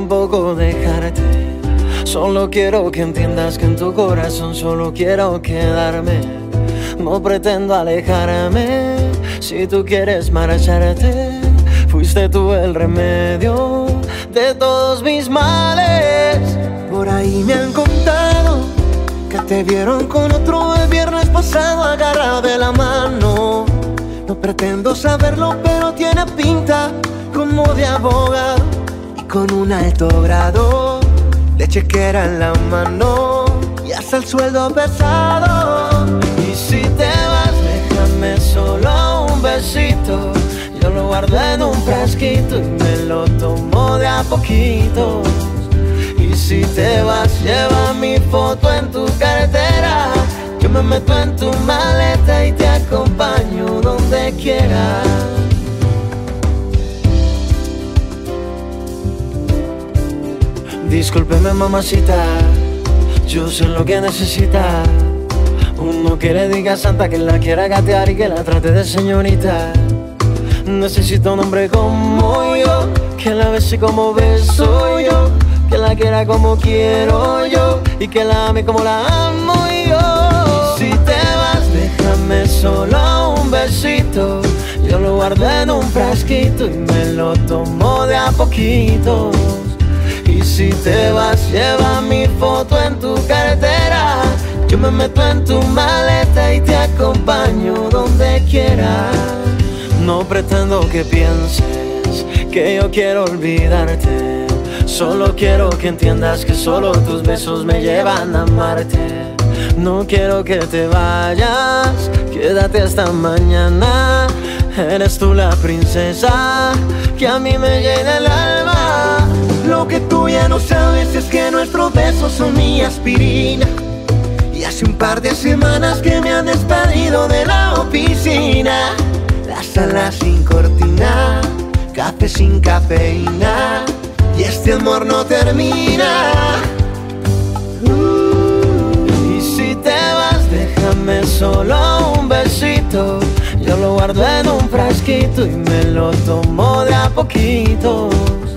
tampoco dejarte. Solo quiero que entiendas que en tu corazón solo quiero quedarme. No pretendo alejarme. Si tú quieres marcharte, fuiste tú el remedio de todos mis males. Por ahí me han contado que te vieron con otro el viernes pasado agarrado de la mano. No pretendo saberlo, pero tiene pinta como de abogado con un alto grado de chequera en la mano y hasta el sueldo pesado. Y si te vas, déjame solo un besito. Yo lo guardo en un frasquito y me lo tomo de a poquito. Y si te vas, lleva mi foto en tu cartera yo me meto en tu maleta y te acompaño donde quieras. Discúlpeme mamacita, yo sé lo que necesita. Uno que le diga Santa que la quiera gatear y que la trate de señorita. Necesito un hombre como yo, que la bese como beso yo, que la quiera como quiero yo y que la ame como la amo yo déjame solo un besito. Yo lo guardo en un frasquito y me lo tomo de a poquito. Si te vas, lleva mi foto en tu cartera. Yo me meto en tu maleta y te acompaño donde quieras. No pretendo que pienses que yo quiero olvidarte. Solo quiero que entiendas que solo tus besos me llevan a amarte. No quiero que te vayas, quédate hasta mañana. Eres tú la princesa que a mí me llena el alma. Lo que tú ya no sabes es que nuestros besos son mi aspirina. Y hace un par de semanas que me han despedido de la oficina. La sala sin cortina, café sin cafeína. Y este amor no termina. Déjame solo un besito. Yo lo guardo en un frasquito y me lo tomo de a poquitos.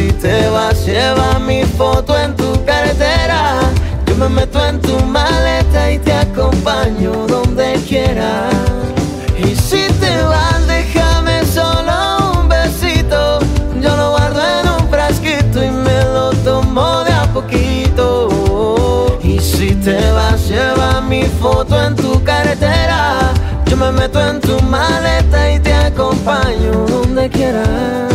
Si te vas, lleva mi foto en tu cartera. Yo me meto en tu maleta y te acompaño donde quieras. Y si te vas, déjame solo un besito. Yo lo guardo en un frasquito y me lo tomo de a poquito. Y si te vas, lleva mi foto en tu carretera. Yo me meto en tu maleta y te acompaño donde quieras.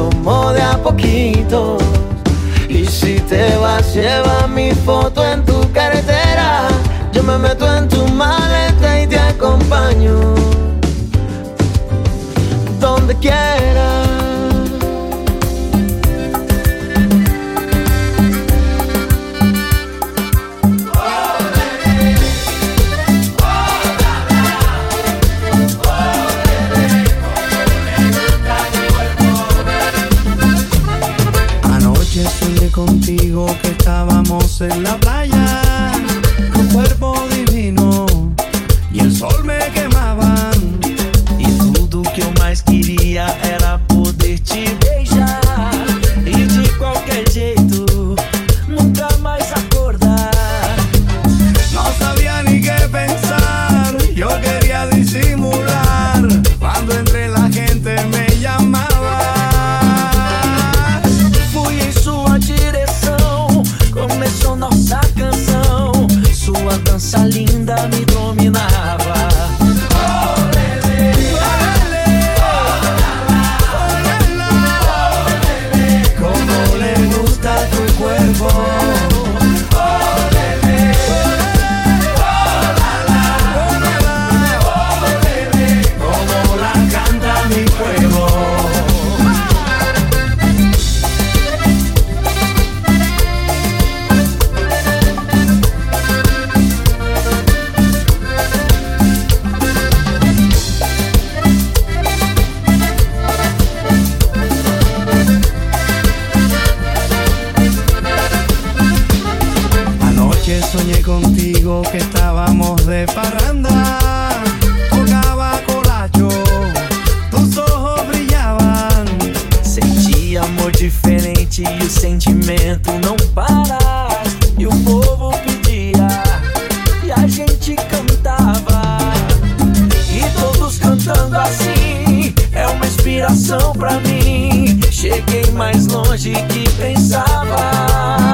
Tomo de a poquito. Y si te vas, lleva mi foto en tu carretera. Yo me meto en tu maleta y te acompaño. Donde quieras. Contigo que estábamos de parranda. Tocaba colacho, tus ojos brillaban. Senti amor diferente e o sentimento não para. E o povo pedia e a gente cantava. E todos cantando assim é uma inspiração pra mim. Cheguei mais longe que pensava.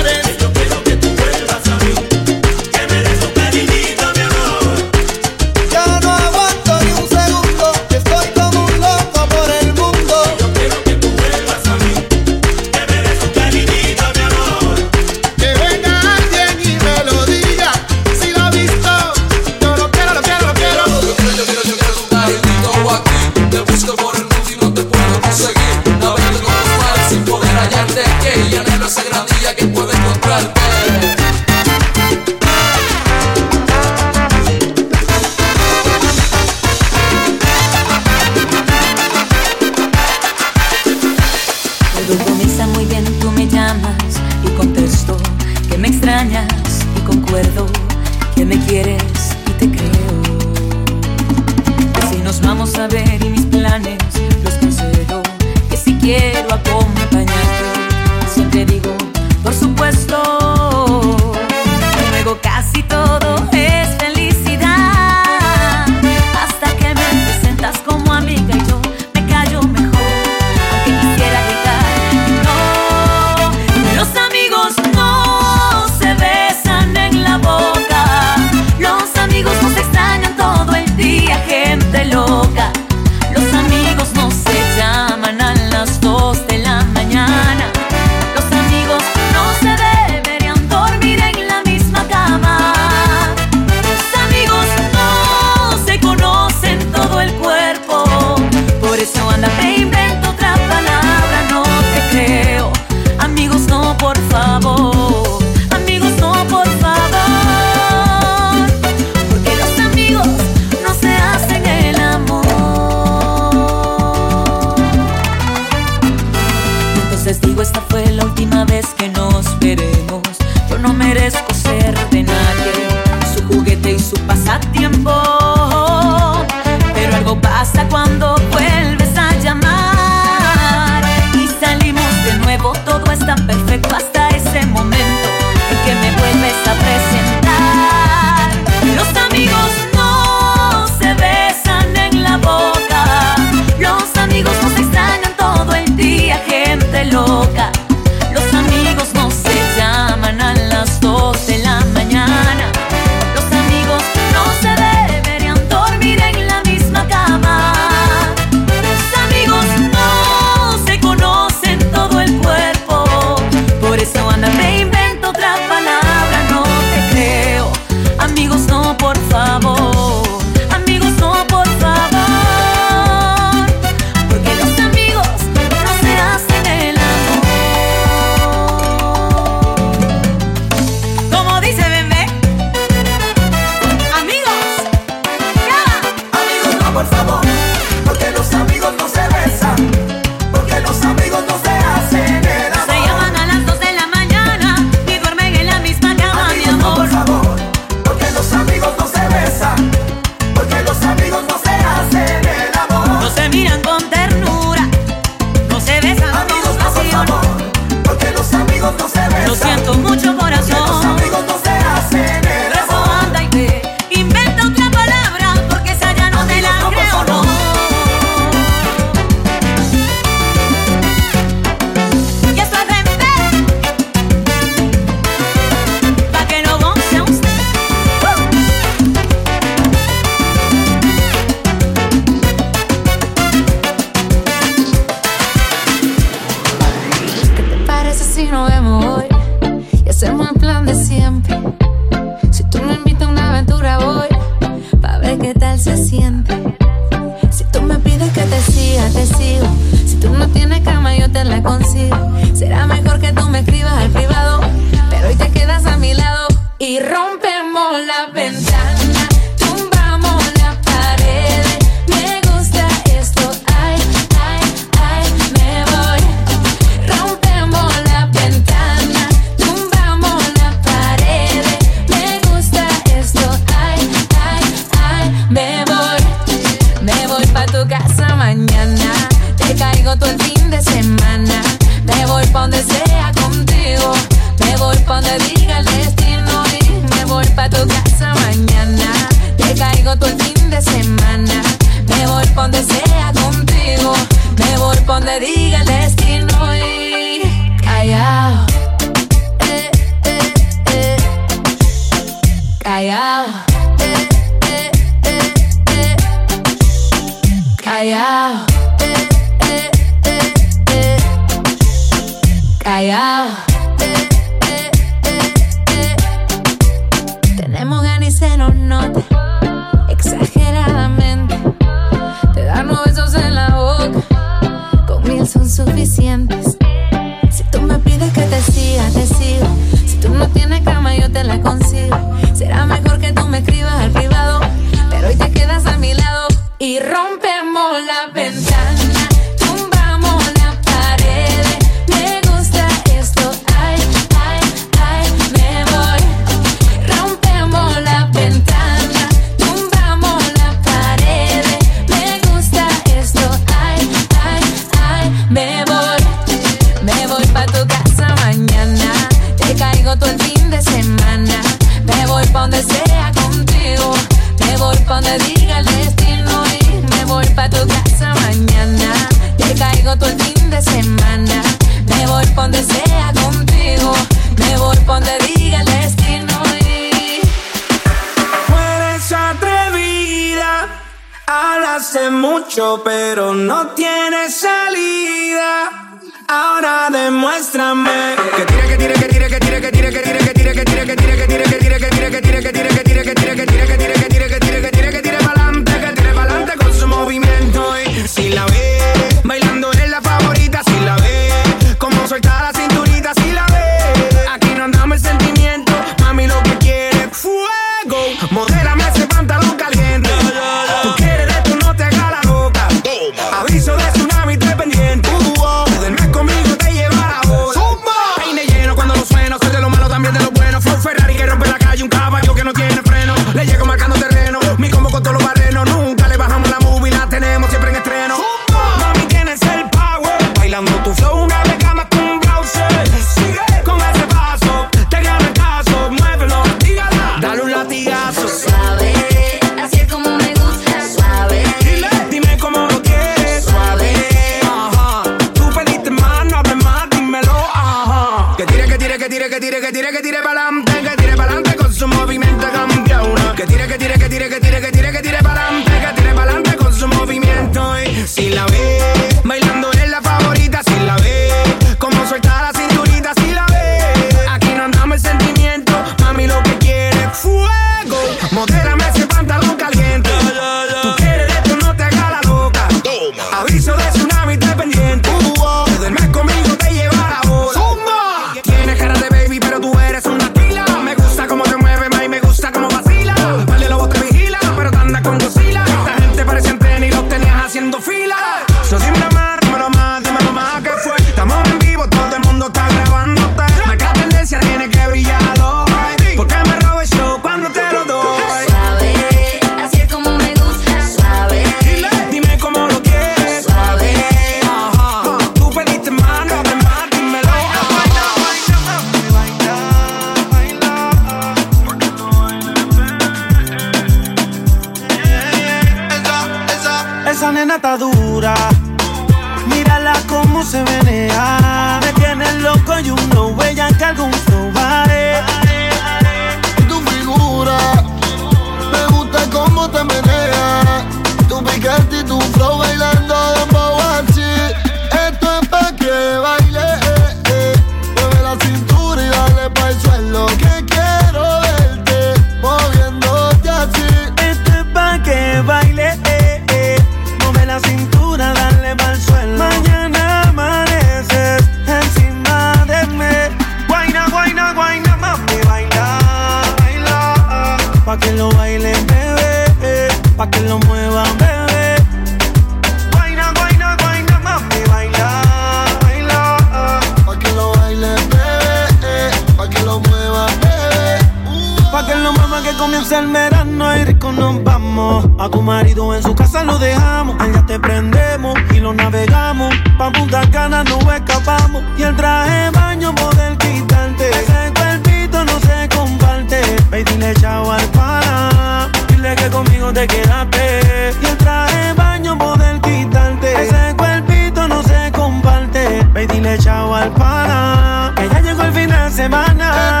te quedaste. Y el traje baño poder quitarte. Ese cuerpito no se comparte. Ve dile chao al pana. Que ya llegó el fin de semana.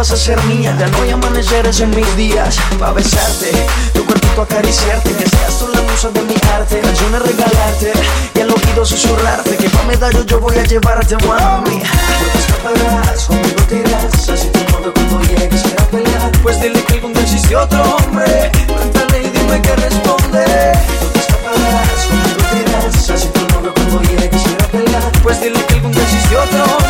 vas a ser mía. Ya no hay amaneceres en mis días Pa' besarte, tu cuerpito acariciarte Que seas tú la musa de mi arte. Canciones regalarte y al oído susurrarte Que pa' medallo yo voy a llevarte, mami. No te escaparás, conmigo te irás. Así te muero cuando llegues a pelear. Pues dile que algún día existe otro hombre. Cuéntale y dime que responde. No te escaparás, conmigo te Así te muero cuando llegues a pelear. Pues dile que algún día existe otro hombre.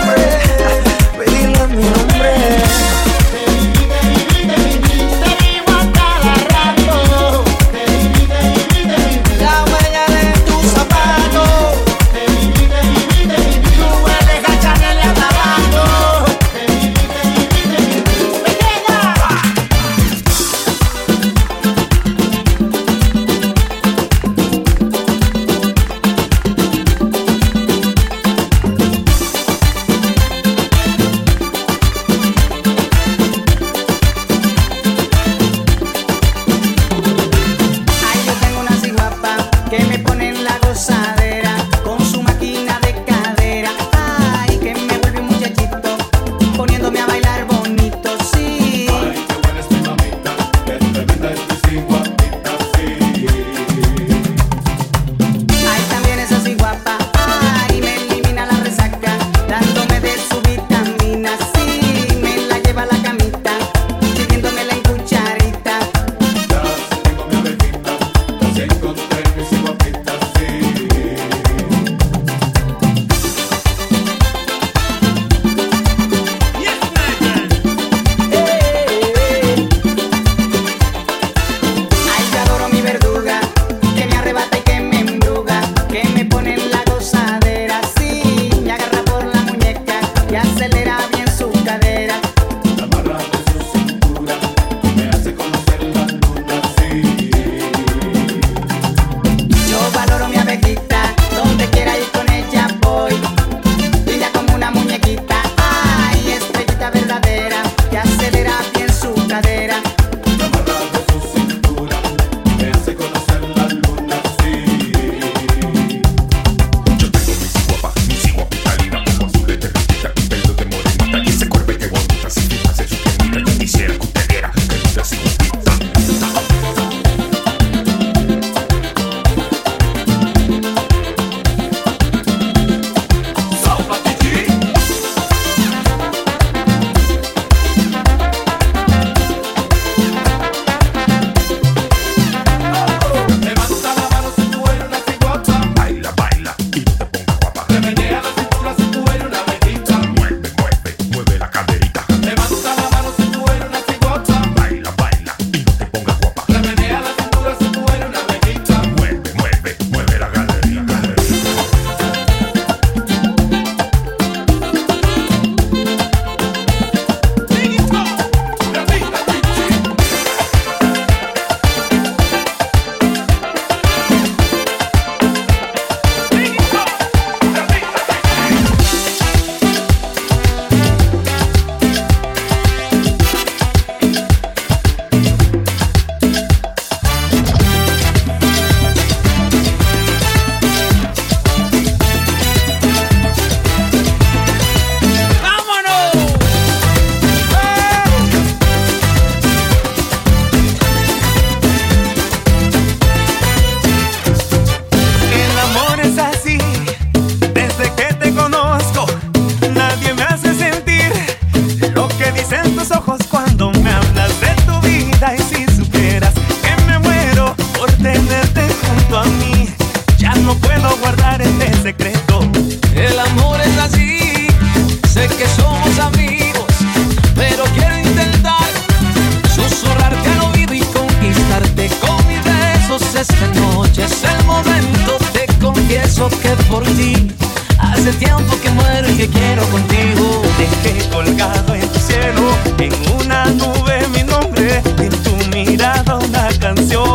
Una canción.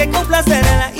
Que complacerla. Y es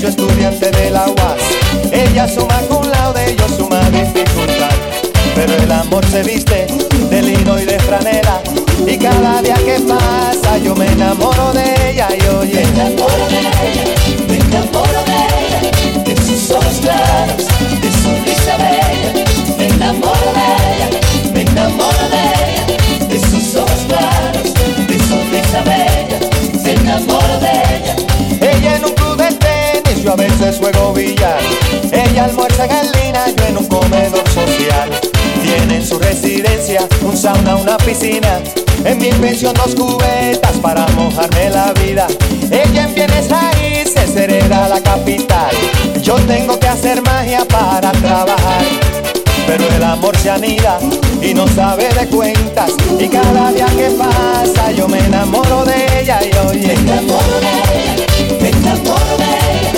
Yo estudiante de la UAS. Ella suma con laude, yo suma dificultad. Pero el amor se viste de lino y de franela. Y cada día que pasa yo me enamoro de ella y oye. Me enamoro de ella, me enamoro de ella. De sus ojos claros, de su risa bella. Me enamoro de ella, me enamoro de ella. De sus ojos claros, de su risa bella. Me enamoro de ella a veces juego billar. Ella almuerza en el lina, yo en un comedor social. Tiene en su residencia un sauna, una piscina. En mi pensión dos cubetas para mojarme la vida. Ella en bienes raíces hereda la capital. Yo tengo que hacer magia para trabajar. Pero el amor se anida y no sabe de cuentas. Y cada día que pasa yo me enamoro de ella y oye. Me enamoro de ella, me enamoro de ella.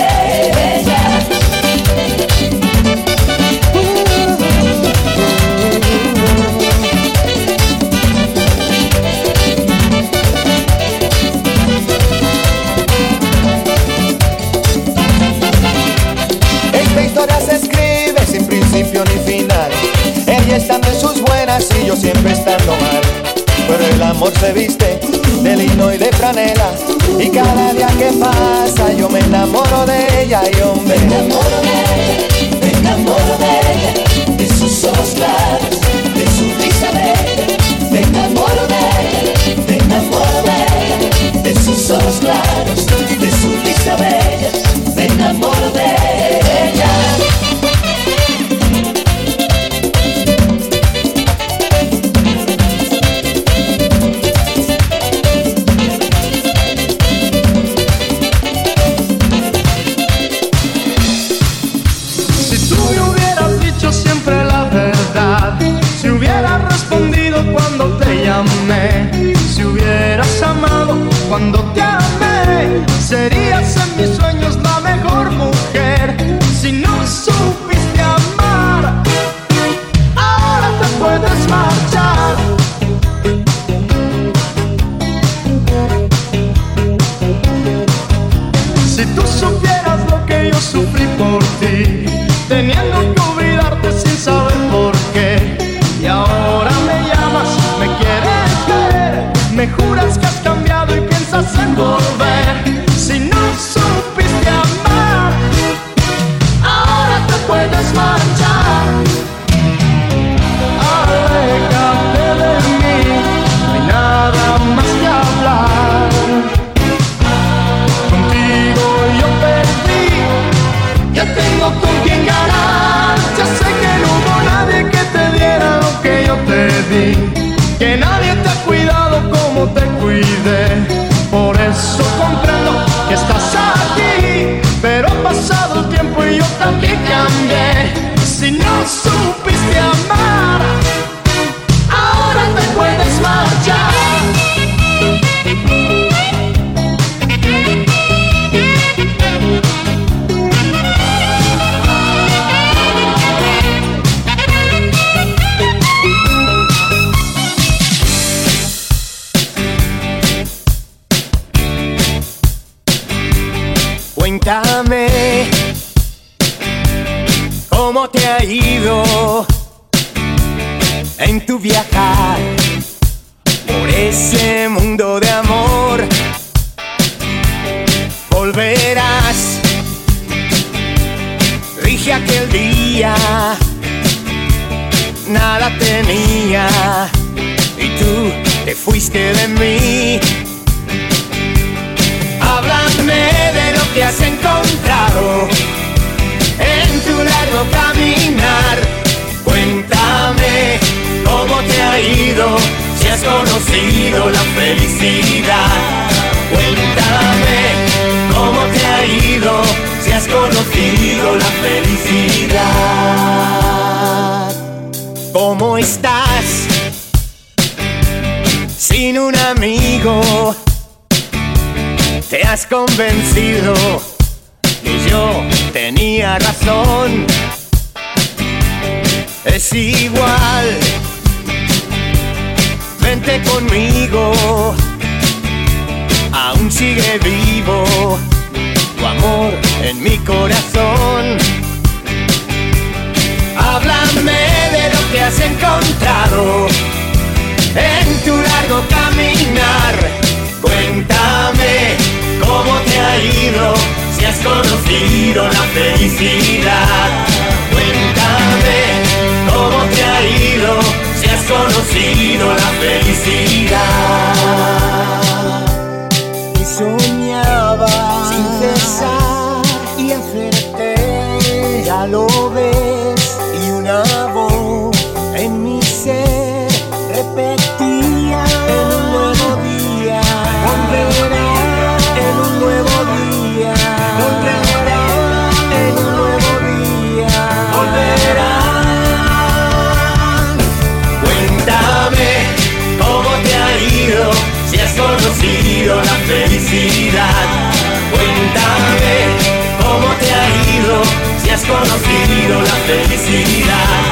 así yo siempre estando mal. Pero el amor se viste de lino y de franela. Y cada día que pasa yo me enamoro de ella y hombre. Me enamoro de ella, me enamoro de ella, de sus ojos claros, de su risa bella. Me enamoro de ella, me enamoro de ella, de sus ojos claros, de su risa bella. Me enamoro de ella. sería tiro la felicidad. Cuéntame cómo te ha ido, si has conocido la felicidad. conocido la felicidad.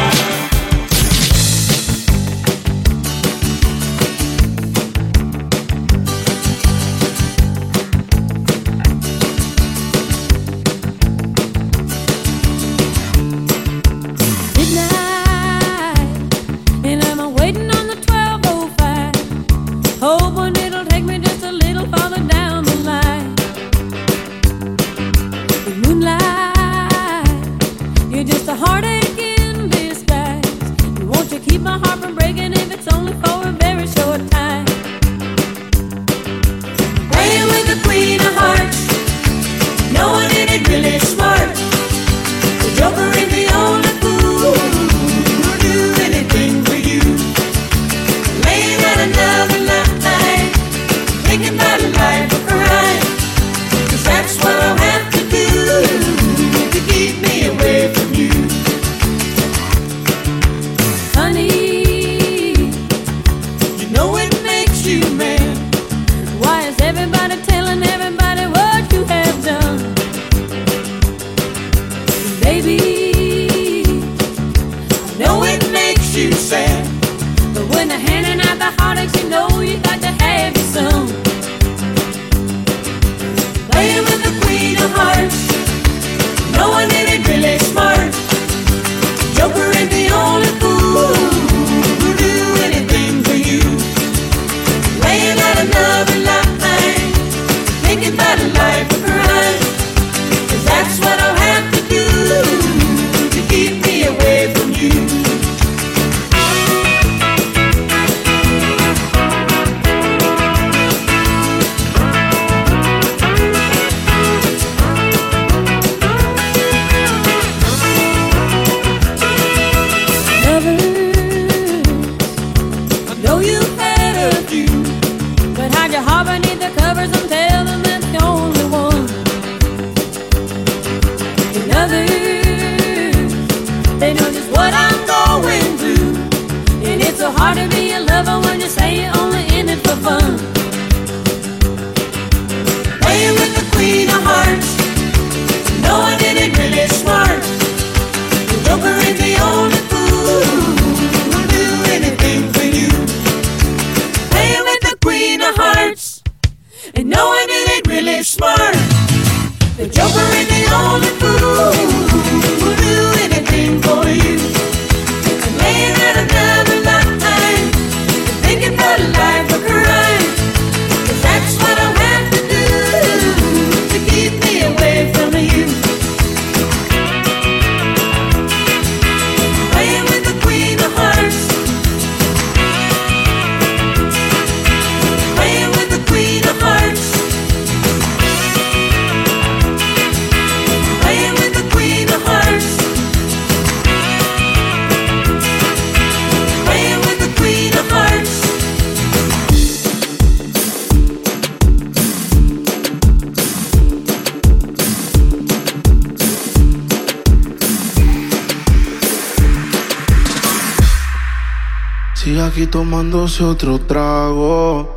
Tomándose otro trago.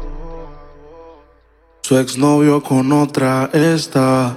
Su exnovio con otra está.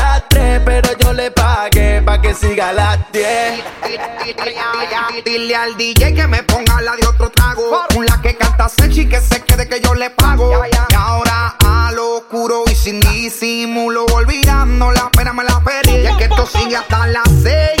siga las 10. Dile al DJ que me ponga la de otro trago. Una que canta Sechi que se quede que yo le pago. Y ahora a lo oscuro y sin disimulo, olvidando la pena me la perdí. Y es que esto sigue hasta las 6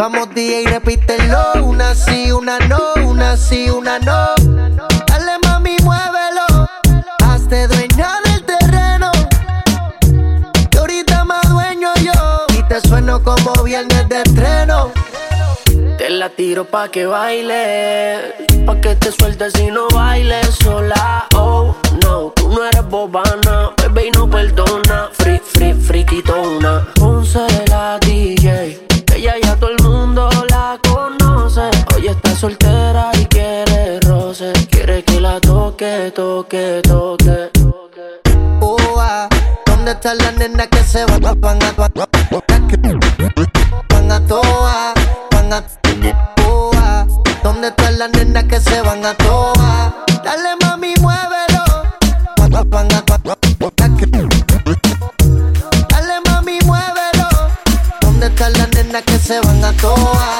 Vamos DJ, repítelo, una sí, una no, una sí, una no. Dale mami, muévelo, hazte dueña del terreno. Que ahorita más dueño yo, y te sueno como viernes de estreno. Te la tiro pa' que baile, pa' que te sueltes y no bailes sola. Oh, no, tú no eres bobana, bebé y no perdona. Free, free, friquitona. Ponce la DJ, que ella ya todo el. Está soltera y quiere roce, quiere que la toque, toque, toque. Oh, ah, ¿Dónde están las nenas que se van, van a van a toa, van a oh, ah, ¿Dónde están las nenas que se van a toa? Dale mami, muévelo. Van a- Dale mami, muévelo. ¿Dónde están las nenas que se van a toa?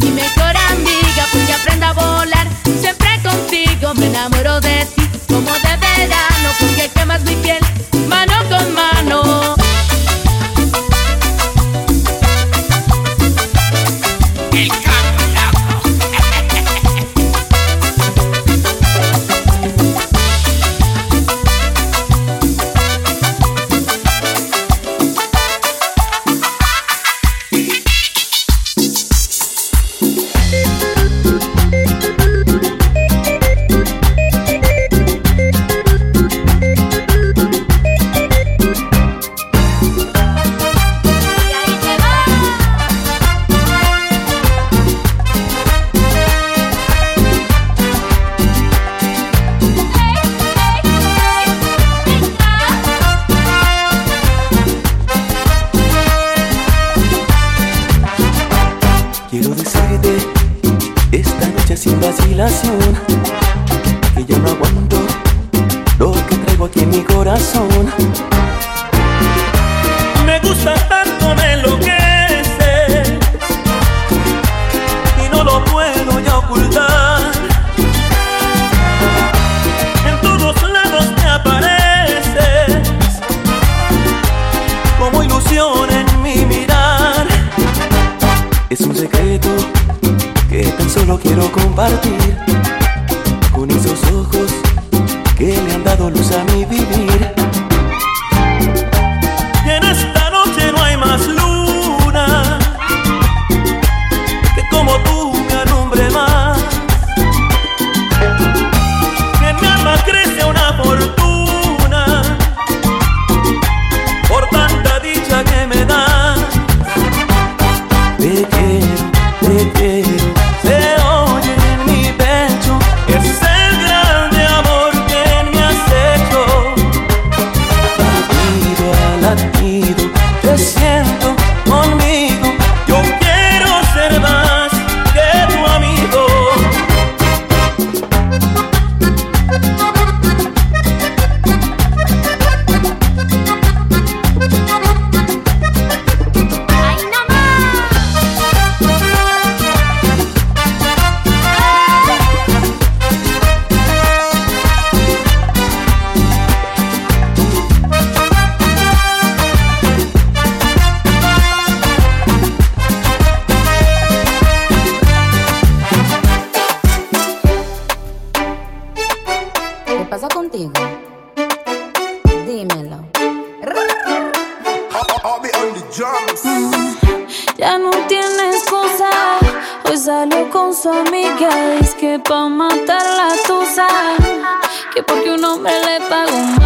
mi mejor amiga, pues porque aprenda a volar. Siempre contigo me enamoro de ti. Que pa' matar la tusa. Que porque un hombre le pagó mal.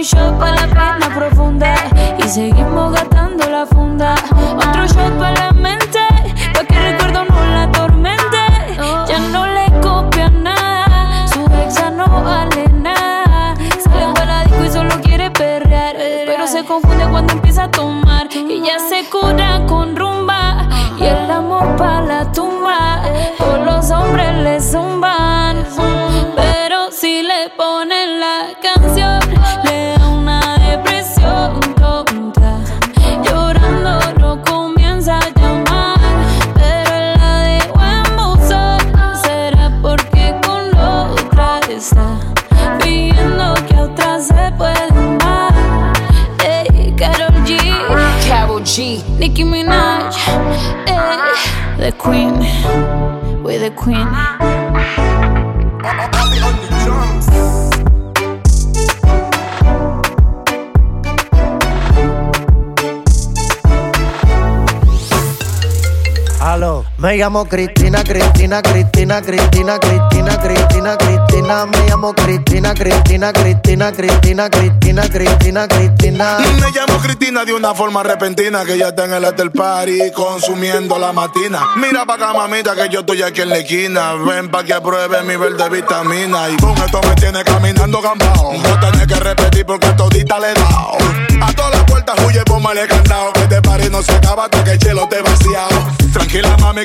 un- shot para la pena profunda y seguimos gastando la funda. Otro shot para la mente, pa' que el recuerdo no la atormente. Ya no le copia nada, su ex ya no vale nada. Sale para la disco y solo quiere perrear, pero se confunde cuando empieza a tomar. Y ya se cura con rumba y el amor para la tumba. Todos los hombres le zumban, pero si le ponen la canción, está pidiendo que otra se amar. Ey, G, Carol G. Nicki Minaj, ey, the Queen, we the Queen. Uh-huh. Me llamo Cristina, Cristina, Cristina, Cristina, Cristina. Cristina, Cristina. Me llamo Cristina, Cristina, Cristina, Cristina, Cristina, Cristina, Cristina. Me llamo Cristina de una forma repentina que ya está en el after party consumiendo la matina. Mira pa' acá, mamita, que yo estoy aquí en la esquina. Ven pa' que apruebe mi verde vitamina. Y con esto me tiene caminando gambao. No tenés que repetir porque todita le he. A todas las puertas huye, póngale candado. Que te pare no se acaba hasta que el chelo te vaciado. Tranquila, mami,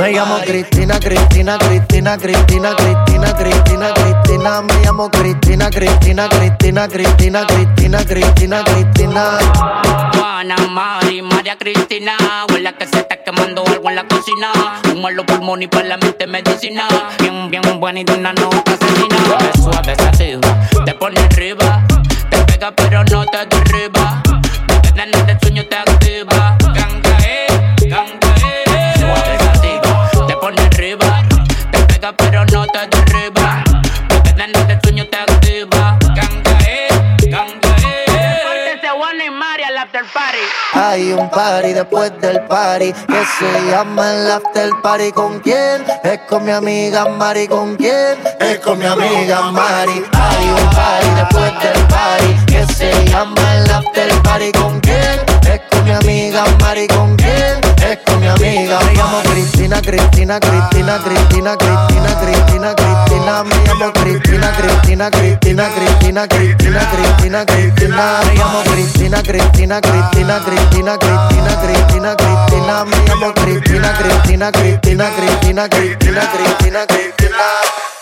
Me llamo Cristina, Cristina, Cristina, Cristina, Cristina, Cristina, Cristina. Me llamo Cristina, Cristina, Cristina, Cristina, Cristina, Cristina, Cristina. Juana, Mari, María Cristina. Huele que se está quemando algo en la cocina. Humo en los pulmones y para la mente medicina. Bien, bien buena y de una nota asesina. Suave sativa, te pone arriba. Te pega pero no te derriba. Pega pero no te derriba. Desde el sueño te activa. Ganga, eh, ganga, eh. Pórtese Juana y Mari al after party. Hay un party después del party que se llama el after party. ¿Con quién? Es con mi amiga Mari. ¿Con quién? Es con mi amiga Mari. Hay un party después del party que se llama el after party. ¿Con quién? Es con mi amiga Mari. ¿Con quién? Es con mi amiga. Me llamo Cristina, Cristina, Cristina, Cristina, Cristina, Cristina, Cristina. Me llamo Cristina, Cristina, Cristina, Cristina, Cristina, Cristina, Cristina. Me llamo Cristina, Cristina, Cristina, Cristina, Cristina, Cristina, Cristina. Me llamo Cristina, Cristina, Cristina, Cristina, Cristina, Cristina, Cristina.